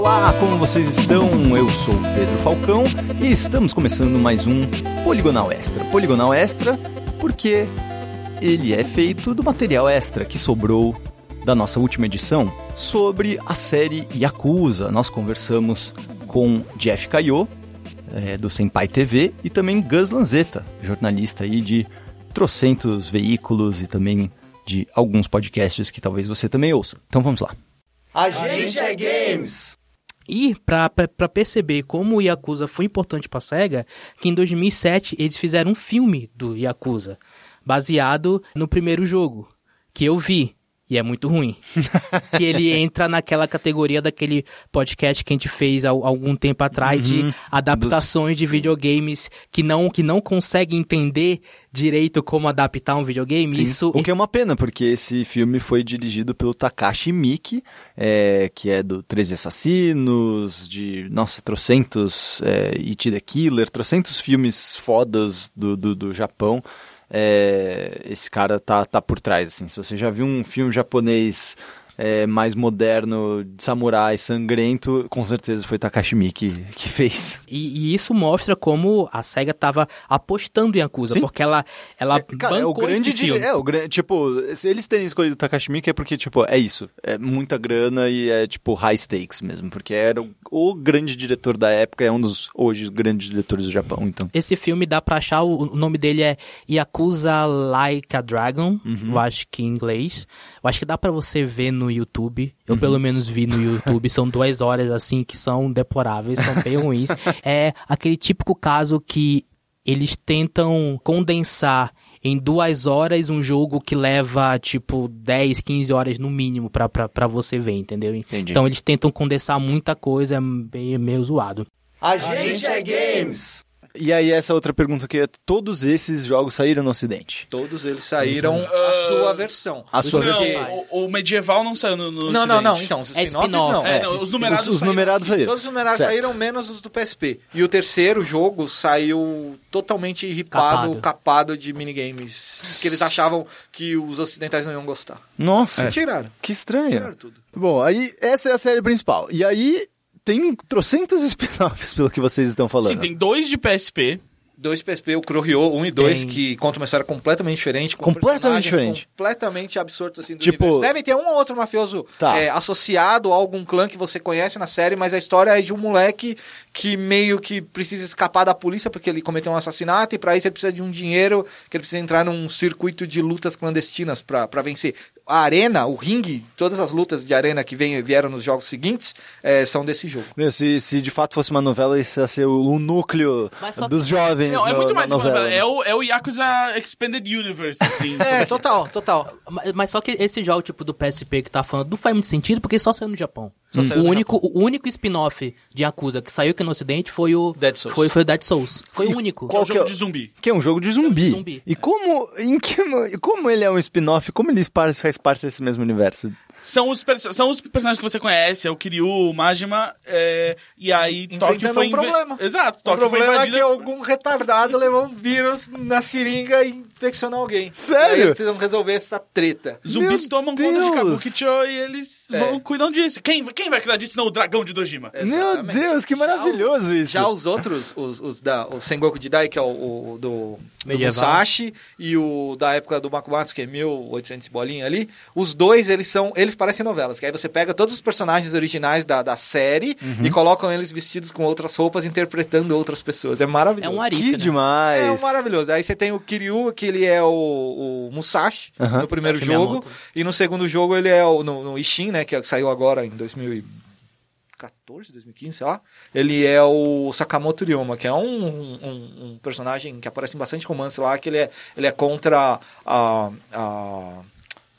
olá, como vocês estão? Eu sou Pedro Falcão e estamos começando mais um Poligonal Extra. Poligonal Extra porque ele é feito do material extra que sobrou da nossa última edição sobre a série Yakuza. Nós conversamos com Jeff Caio, é, do Senpai TV, e também Gus Lanzetta, jornalista aí de trocentos veículos e também de alguns podcasts que talvez você também ouça. Então vamos lá. A gente é games! E para perceber como o Yakuza foi importante para SEGA, que em 2007 eles fizeram um filme do Yakuza, baseado no primeiro jogo, que eu vi. E é muito ruim. que ele entra naquela categoria daquele podcast que a gente fez há algum tempo atrás uhum, de adaptações dos... de videogames que não, que não consegue entender direito como adaptar um videogame. Sim. Isso, o que é esse... é uma pena, porque esse filme foi dirigido pelo Takashi Miki, é, que é do 13 Assassinos, de, nossa, trocentos, é, It the Killer, trocentos filmes fodas do, do, do Japão é, esse cara tá, tá por trás, assim. Se você já viu um filme japonês é, mais moderno, de samurai, sangrento, com certeza foi Takashi Miike que, fez. E, e, isso mostra como a SEGA tava apostando em Yakuza, Sim. porque ela, ela é, cara, é o grande esse É, o grande, tipo, se eles terem escolhido Takashi Miike é porque, tipo, é isso, é muita grana e é, tipo, high stakes mesmo, porque era o, o grande diretor da época, é um dos, hoje, grandes diretores do Japão, então. Esse filme dá pra achar, o, o nome dele é Yakuza Like a Dragon, uhum. eu acho que em inglês, eu acho que dá para você ver no YouTube. Eu uhum. pelo menos vi no YouTube. São duas horas assim que são deploráveis, são bem ruins. É aquele típico caso que eles tentam condensar em duas horas um jogo que leva, tipo, 10, 15 horas no mínimo pra, pra, pra você ver, entendeu? Entendi. Então eles tentam condensar muita coisa, é meio, meio zoado. A gente é games! E aí, essa outra pergunta que é: todos esses jogos saíram no Ocidente? Todos eles saíram uh, a sua versão. A sua não, versão. O, o, medieval não saiu no, no Não, Ocidente. não, não. Então, os spin-offs é não. É, não. Os numerados, os, os numerados saíram. Todos os numerados certo. saíram, menos os do PSP. E o terceiro jogo saiu totalmente ripado, capado, capado de minigames. que eles achavam que os ocidentais não iam gostar. Nossa. E tiraram. Que estranho. Tiraram tudo. Bom, aí essa é a série principal. E aí tem trocentos spin-offs pelo que vocês estão falando. Sim, tem dois de PSP dois PSP, o Kurohyo 1 e 2, que contam uma história completamente diferente. Com completamente diferente. Completamente absurdos, assim, do tipo... universo. Devem ter um ou outro mafioso tá. é, associado a algum clã que você conhece na série, mas a história é de um moleque que meio que precisa escapar da polícia porque ele cometeu um assassinato e para isso ele precisa de um dinheiro, que ele precisa entrar num circuito de lutas clandestinas para vencer a arena, o ringue, todas as lutas de arena que vem, vieram nos jogos seguintes é, são desse jogo. Meu, se, se de fato fosse uma novela, isso ia ser o, o núcleo dos jovens. Não, é muito mais novela. uma novela. É o, é o Yakuza Expanded Universe, assim. é, total, total. Mas, mas, só que esse jogo, tipo, do PSP que tá falando, não faz muito sentido porque só saiu no Japão. Só hum. o, único, Japão. o único spin-off de Yakuza que saiu aqui no ocidente foi o... Dead Souls. Foi, foi o Dead Souls. Foi e o único. Qual que é o jogo de zumbi. Que é um jogo de zumbi. zumbi. E como, em que, como ele é um spin-off, como ele faz parte desse mesmo universo? São os, são os personagens que você conhece, é o Kiryu, o Majima, é, e aí Tóquio foi... um problema. Exato, Tóquio O problema é que algum retardado levou um vírus na seringa e infeccionou alguém. Sério? E aí eles precisam resolver essa treta. Zumbis Meu tomam Deus. conta de Kabukicho e eles é. vão, cuidam disso. Quem, quem vai cuidar disso? Não, o dragão de Dojima. Exatamente. Meu Deus, que maravilhoso já, isso. Já os outros, os, os da, o Sengoku Jidai, que é o, o do, do Musashi, e o da época do Makumatsu, que é 1800 bolinha ali, os dois, eles são, eles parecem novelas, que aí você pega todos os personagens originais da, da série uhum. e colocam eles vestidos com outras roupas, interpretando outras pessoas. É maravilhoso. É um arife, Que né? demais. É maravilhoso. Aí você tem o Kiryu, que ele é o, o Musashi, uhum. no primeiro Musashi jogo, e no segundo jogo ele é o, no, no Ishin, né, que saiu agora em 2014, 2015, sei lá. Ele é o Sakamoto Ryoma, que é um, um, um personagem que aparece em bastante romance lá, que ele é, ele é contra a, a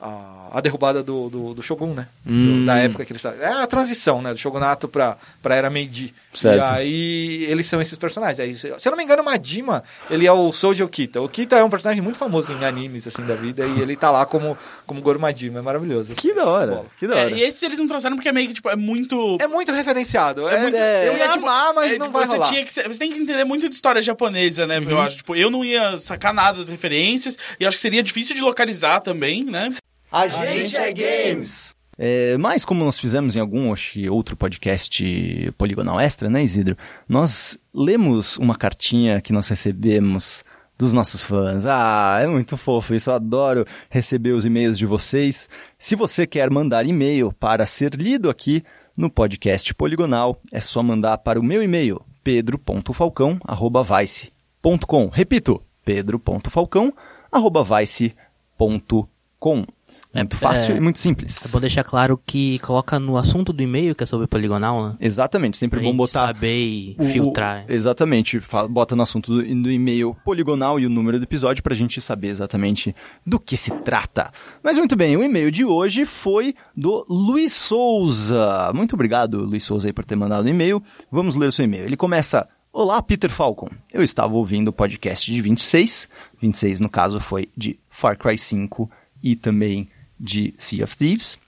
a, a derrubada do, do, do Shogun, né? Hum. Do, da época que eles estavam. É a transição, né? Do Shogunato pra, pra Era Meiji. Certo. E aí eles são esses personagens. Aí, se eu não me engano, o Majima, ele é o Soji Okita. O Okita é um personagem muito famoso em animes, assim, da vida. E ele tá lá como, como Goro Majima. É maravilhoso. Que da hora. Que da hora. É, e esse eles não trouxeram porque é meio que, tipo, é muito... É muito referenciado. É, muito- é- eu ia é, tipo, amar, mas É, não tipo, vai você rolar. tinha que ser- você tem que entender muito de história japonesa, né? Eu acho. Tipo, eu não ia sacar nada das referências. E acho que seria difícil de localizar também, né? A gente é games! É, mas como nós fizemos em algum outro podcast poligonal extra, né, Isidro? Nós lemos uma cartinha que nós recebemos dos nossos fãs. Ah, é muito fofo isso, eu adoro receber os e-mails de vocês. Se você quer mandar e-mail para ser lido aqui no podcast Poligonal, é só mandar para o meu e-mail, pedro.falcão.vice.com. Repito, pedro.falcão.vice.com. Muito é, fácil é, e muito simples. É bom deixar claro que coloca no assunto do e-mail que é sobre poligonal, né? Exatamente, sempre bom botar. saber e o, filtrar. Exatamente, bota no assunto do, do e-mail poligonal e o número do episódio pra gente saber exatamente do que se trata. Mas muito bem, o e-mail de hoje foi do Luiz Souza. Muito obrigado, Luiz Souza, aí, por ter mandado o e-mail. Vamos ler o seu e-mail. Ele começa. Olá, Peter Falcon. Eu estava ouvindo o podcast de 26. 26, no caso, foi de Far Cry 5 e também de Sea of Thieves.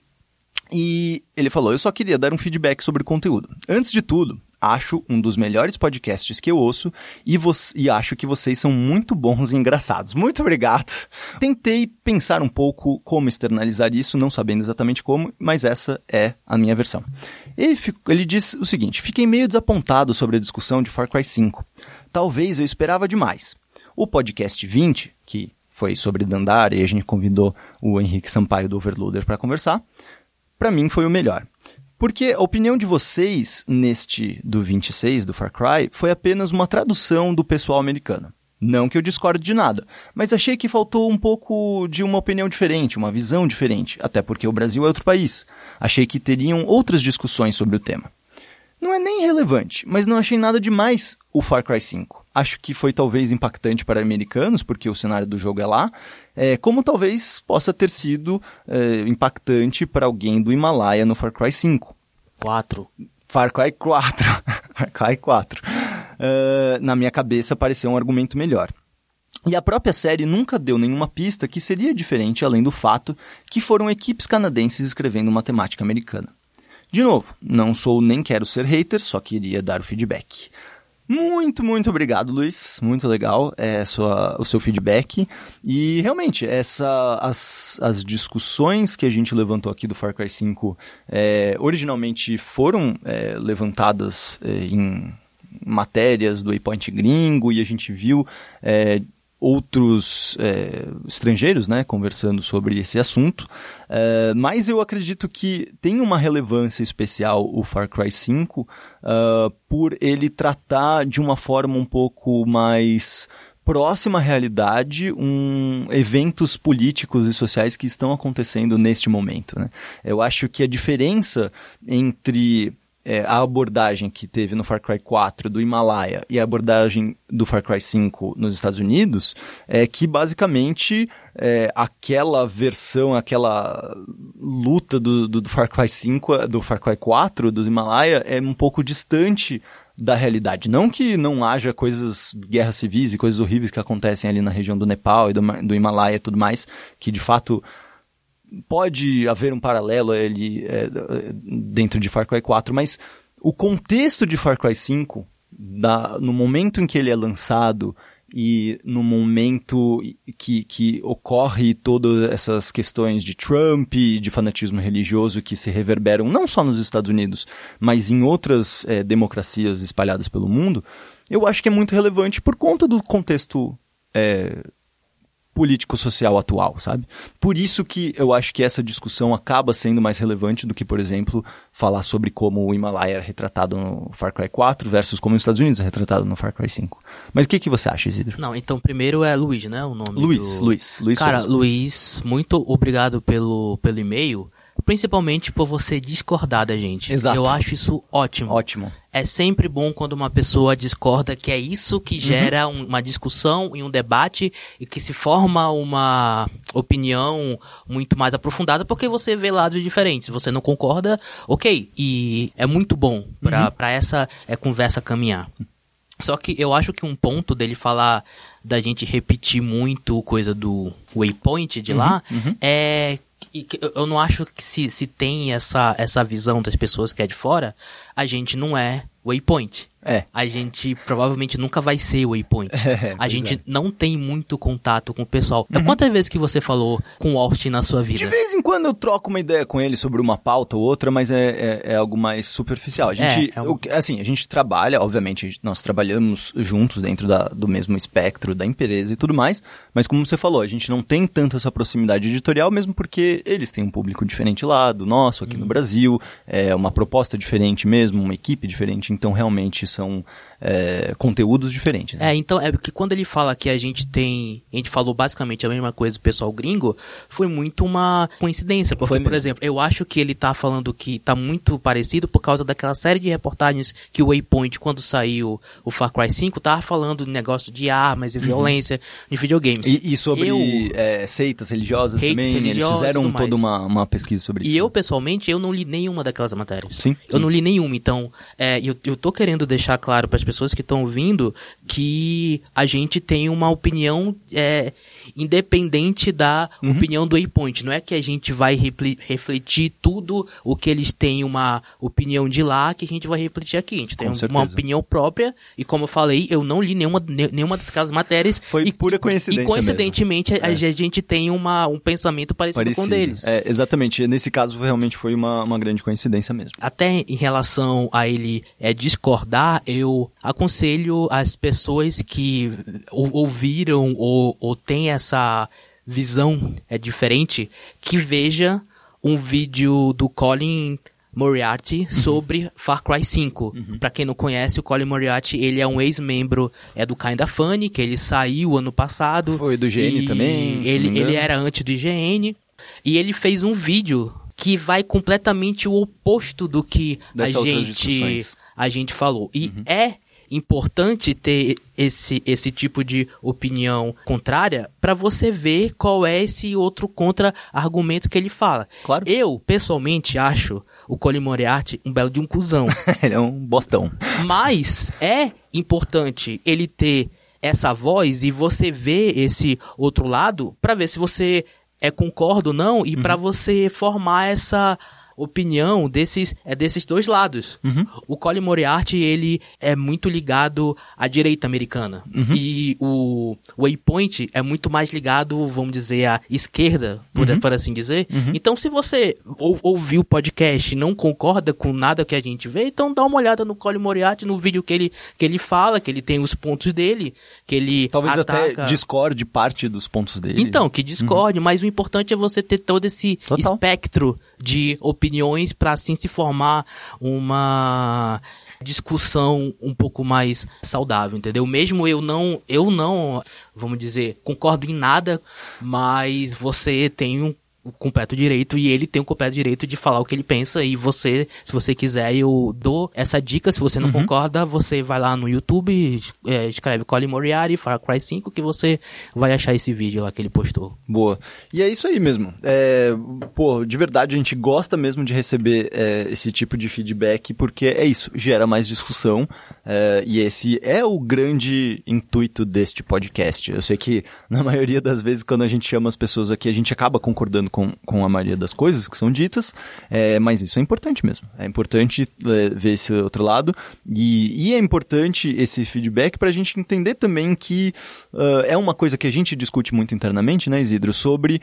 E ele falou: Eu só queria dar um feedback sobre o conteúdo. Antes de tudo, acho um dos melhores podcasts que eu ouço e, e, acho que vocês são muito bons e engraçados. Muito obrigado. Tentei pensar um pouco como externalizar isso, não sabendo exatamente como, mas essa é a minha versão. Ele, ele diz o seguinte: Fiquei meio desapontado sobre a discussão de Far Cry 5. Talvez eu esperava demais. O podcast 20, que foi sobre Dandara e a gente convidou o Henrique Sampaio do Overloader para conversar, para mim foi o melhor. Porque a opinião de vocês neste do 26 do Far Cry foi apenas uma tradução do pessoal americano. Não que eu discorde de nada, mas achei que faltou um pouco de uma opinião diferente, uma visão diferente, até porque o Brasil é outro país. Achei que teriam outras discussões sobre o tema. Não é nem relevante, mas não achei nada demais o Far Cry 5. Acho que foi talvez impactante para americanos, porque o cenário do jogo é lá, é, como talvez possa ter sido é, impactante para alguém do Himalaia no Far Cry 5. 4. Far Cry 4. Far Cry 4. Uh, na minha cabeça pareceu um argumento melhor. E a própria série nunca deu nenhuma pista que seria diferente além do fato que foram equipes canadenses escrevendo uma temática americana. De novo, não sou nem quero ser hater, só queria dar o feedback. Muito, muito obrigado, Luiz. Muito legal é, sua, o seu feedback. E realmente, essa, as, as discussões que a gente levantou aqui do Far Cry 5 é, originalmente foram é, levantadas é, em matérias do Waypoint gringo e a gente viu é, outros é, estrangeiros né, conversando sobre esse assunto, é, mas eu acredito que tem uma relevância especial o Far Cry 5 uh, ah, por ele tratar de uma forma um pouco mais próxima à realidade um, eventos políticos e sociais que estão acontecendo neste momento. Né? Eu acho que a diferença entre é, a abordagem que teve no Far Cry 4 do Himalaia e a abordagem do Far Cry 5 nos Estados Unidos é que basicamente é, aquela versão, aquela luta do, do, do, Far Cry 5, do Far Cry 4 do Himalaia é um pouco distante da realidade. Não que não haja coisas, guerras civis e coisas horríveis que acontecem ali na região do Nepal e do, do Himalaia e tudo mais, que de fato pode haver um paralelo ali é, dentro de Far Cry 4, mas o contexto de Far Cry 5, da, no momento em que ele é lançado e no momento que, que ocorre todas essas questões de Trump de fanatismo religioso que se reverberam não só nos Estados Unidos, mas em outras é, democracias espalhadas pelo mundo, eu acho que é muito relevante por conta do contexto é, político-social atual, sabe? Por isso que eu acho que essa discussão acaba sendo mais relevante do que, por exemplo, falar sobre como o Himalaia é retratado no Far Cry 4 versus como os Estados Unidos é retratado no Far Cry 5. Mas o que, que você acha, Isidro? Não, então primeiro é Luiz, né? O nome Luiz, do... Luiz, Luiz Cara. Luiz, muito obrigado pelo, pelo e-mail. Principalmente por você discordar da gente. Exato. Eu acho isso ótimo. Ótimo. É sempre bom quando uma pessoa discorda, que é isso que uhum. gera uhum. uma discussão e um debate e que se forma uma opinião muito mais aprofundada, porque você vê lados diferentes. Você não concorda, ok. E é muito bom para uhum. essa é, conversa caminhar. Só que eu acho que um ponto dele falar da gente repetir muito coisa do waypoint de lá uhum, uhum. é e eu não acho que se, se tem essa, essa visão das pessoas que é de fora, a gente não é waypoint. é. a gente provavelmente nunca vai ser o Waypoint. É, a gente é. não tem muito contato com o pessoal. Uhum. Quantas vezes que você falou com o Austin na sua vida? De vez em quando eu troco uma ideia com ele sobre uma pauta ou outra, mas é, é, é algo mais superficial. A gente, é, um... assim, a gente trabalha, obviamente, nós trabalhamos juntos dentro da, do mesmo espectro da empresa e tudo mais, mas como você falou, a gente não tem tanto essa proximidade editorial, mesmo porque eles têm um público diferente lá do nosso, aqui uhum. no Brasil, é uma proposta diferente mesmo, uma equipe diferente, então realmente são é, conteúdos diferentes. Né? É, então, é porque quando ele fala que a gente tem. A gente falou basicamente a mesma coisa do pessoal gringo, foi muito uma coincidência. Porque, por exemplo, eu acho que ele tá falando que tá muito parecido por causa daquela série de reportagens que o Waypoint, quando saiu o Far Cry 5, tava falando de negócio de armas e uhum. violência em videogames. E, e sobre eu, é, seitas religiosas também, eles fizeram toda uma, uma pesquisa sobre e isso. E eu, pessoalmente, eu não li nenhuma daquelas matérias. Sim. Eu sim. não li nenhuma, então, é, eu, eu tô querendo deixar claro para as pessoas que estão ouvindo que a gente tem uma opinião é, independente da uhum. opinião do Waypoint. Não é que a gente vai refletir tudo o que eles têm uma opinião de lá que a gente vai refletir aqui. A gente tem Com uma opinião própria e como eu falei, eu não li nenhuma, nenhuma daquelas matérias. Foi e, pura coincidência E coincidentemente a, é. a, gente tem uma, um pensamento parecido, parecido. com o deles. É, exatamente. Nesse caso realmente foi uma, uma grande coincidência mesmo. Até em relação a ele é, discordar, eu aconselho as pessoas que ouviram ou, ou têm essa visão é diferente, que veja um vídeo do Colin Moriarty uhum. sobre Far Cry 5. Uhum. Para quem não conhece, o Colin Moriarty, ele é um ex-membro é do Kinda Funny, que ele saiu ano passado. Foi do GN também. Ele, ele era antes do IGN. E ele fez um vídeo que vai completamente o oposto do que a gente a gente falou. E uhum. é importante ter esse, esse tipo de opinião contrária para você ver qual é esse outro contra-argumento que ele fala. Claro. Eu, pessoalmente, acho o Colin Moriarty um belo de um cuzão. ele é um bostão. Mas é importante ele ter essa voz e você ver esse outro lado para ver se você é concordo ou não e uhum. para você formar essa opinião desses, é desses dois lados. Uhum. O Colin Moriarty, ele é muito ligado à direita americana. Uhum. E o Waypoint é muito mais ligado, vamos dizer, à esquerda, por, uhum. por assim dizer. Uhum. Então, se você ou, ouviu o podcast e não concorda com nada que a gente vê, então dá uma olhada no Colin Moriarty, no vídeo que ele, que ele fala, que ele tem os pontos dele, que ele Talvez ataca... até discorde parte dos pontos dele. Então, que discorde, uhum. mas o importante é você ter todo esse Total. espectro de opiniões para assim se formar uma discussão um pouco mais saudável, entendeu? Mesmo eu não, eu não, vamos dizer, concordo em nada, mas você tem um o completo direito e ele tem o completo direito de falar o que ele pensa e você, se você quiser, eu dou essa dica. Se você não uhum. concorda, você vai lá no YouTube, é, escreve Colin Moriarty, Far Cry 5, que você vai achar esse vídeo lá que ele postou. Boa. E é isso aí mesmo. É, pô, de verdade, a gente gosta mesmo de receber é, esse tipo de feedback, porque é isso, gera mais discussão. É, e esse é o grande intuito deste podcast. Eu sei que, na maioria das vezes, quando a gente chama as pessoas aqui, a gente acaba concordando com, com a maioria das coisas que são ditas, é, mas isso é importante mesmo. É importante é, ver esse outro lado e, e é importante esse feedback para a gente entender também que uh, é uma coisa que a gente discute muito internamente, né, Isidro, sobre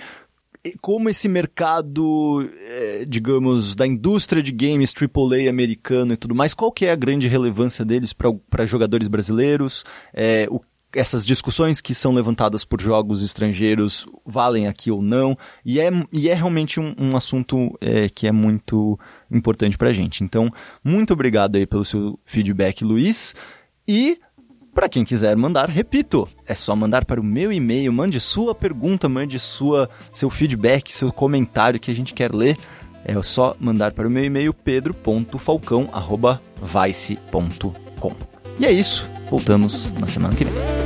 como esse mercado, é, digamos, da indústria de games AAA americano e tudo mais, qual que é a grande relevância deles para jogadores brasileiros? É, o essas discussões que são levantadas por jogos estrangeiros valem aqui ou não, e é, e é realmente um, um assunto é, que é muito importante pra gente. Então, muito obrigado aí pelo seu feedback, Luiz, e para quem quiser mandar, repito, é só mandar para o meu e-mail, mande sua pergunta, mande sua, seu feedback, seu comentário que a gente quer ler. É só mandar para o meu e-mail pedro.falcão.vice.com. E é isso. Voltamos na semana que vem.